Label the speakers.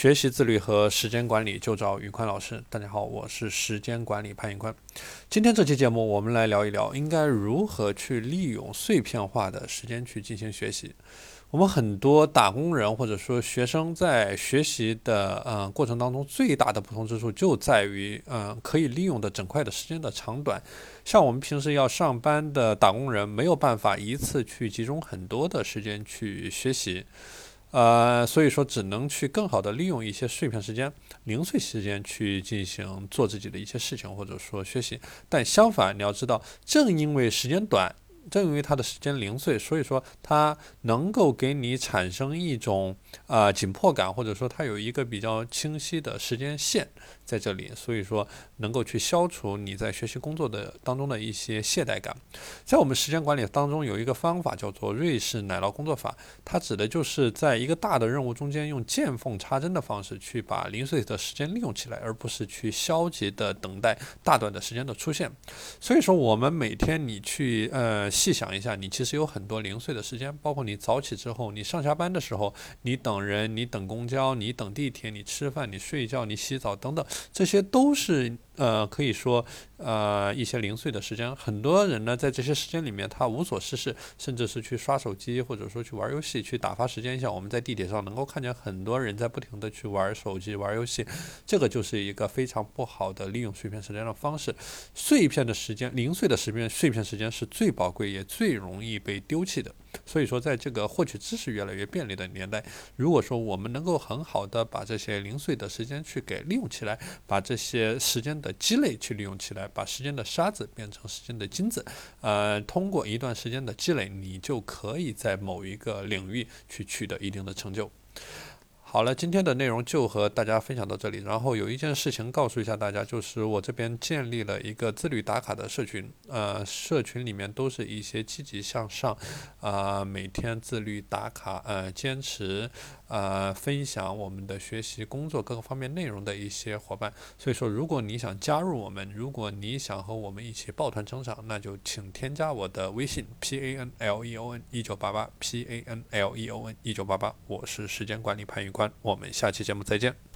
Speaker 1: 学习自律和时间管理就找宇宽老师。大家好，我是时间管理潘宇宽。今天这期节目，我们来聊一聊应该如何去利用碎片化的时间去进行学习。我们很多打工人或者说学生在学习的呃过程当中，最大的不同之处就在于，嗯，可以利用的整块的时间的长短。像我们平时要上班的打工人，没有办法一次去集中很多的时间去学习。呃，所以说只能去更好的利用一些碎片时间、零碎时间去进行做自己的一些事情，或者说学习。但相反，你要知道，正因为时间短。正因为它的时间零碎，所以说它能够给你产生一种啊紧迫感，或者说它有一个比较清晰的时间线在这里，所以说能够去消除你在学习工作的当中的一些懈怠感。在我们时间管理当中有一个方法叫做瑞士奶酪工作法，它指的就是在一个大的任务中间用见缝插针的方式去把零碎的时间利用起来，而不是去消极的等待大段的时间的出现。所以说我们每天你去呃。细想一下，你其实有很多零碎的时间，包括你早起之后，你上下班的时候，你等人，你等公交，你等地铁，你吃饭，你睡觉，你洗澡等等，这些都是。呃，可以说，呃，一些零碎的时间，很多人呢，在这些时间里面，他无所事事，甚至是去刷手机，或者说去玩游戏，去打发时间。像我们在地铁上能够看见很多人在不停的去玩手机、玩游戏，这个就是一个非常不好的利用碎片时间的方式。碎片的时间，零碎的时间，碎片时间是最宝贵也最容易被丢弃的。所以说，在这个获取知识越来越便利的年代，如果说我们能够很好的把这些零碎的时间去给利用起来，把这些时间的积累去利用起来，把时间的沙子变成时间的金子，呃，通过一段时间的积累，你就可以在某一个领域去取得一定的成就。好了，今天的内容就和大家分享到这里。然后有一件事情告诉一下大家，就是我这边建立了一个自律打卡的社群，呃，社群里面都是一些积极向上，啊，每天自律打卡，呃，坚持。呃，分享我们的学习、工作各个方面内容的一些伙伴。所以说，如果你想加入我们，如果你想和我们一起抱团成长，那就请添加我的微信 p a n l e o n 一九八八 p a n l e o n 一九八八，我是时间管理潘玉官，我们下期节目再见。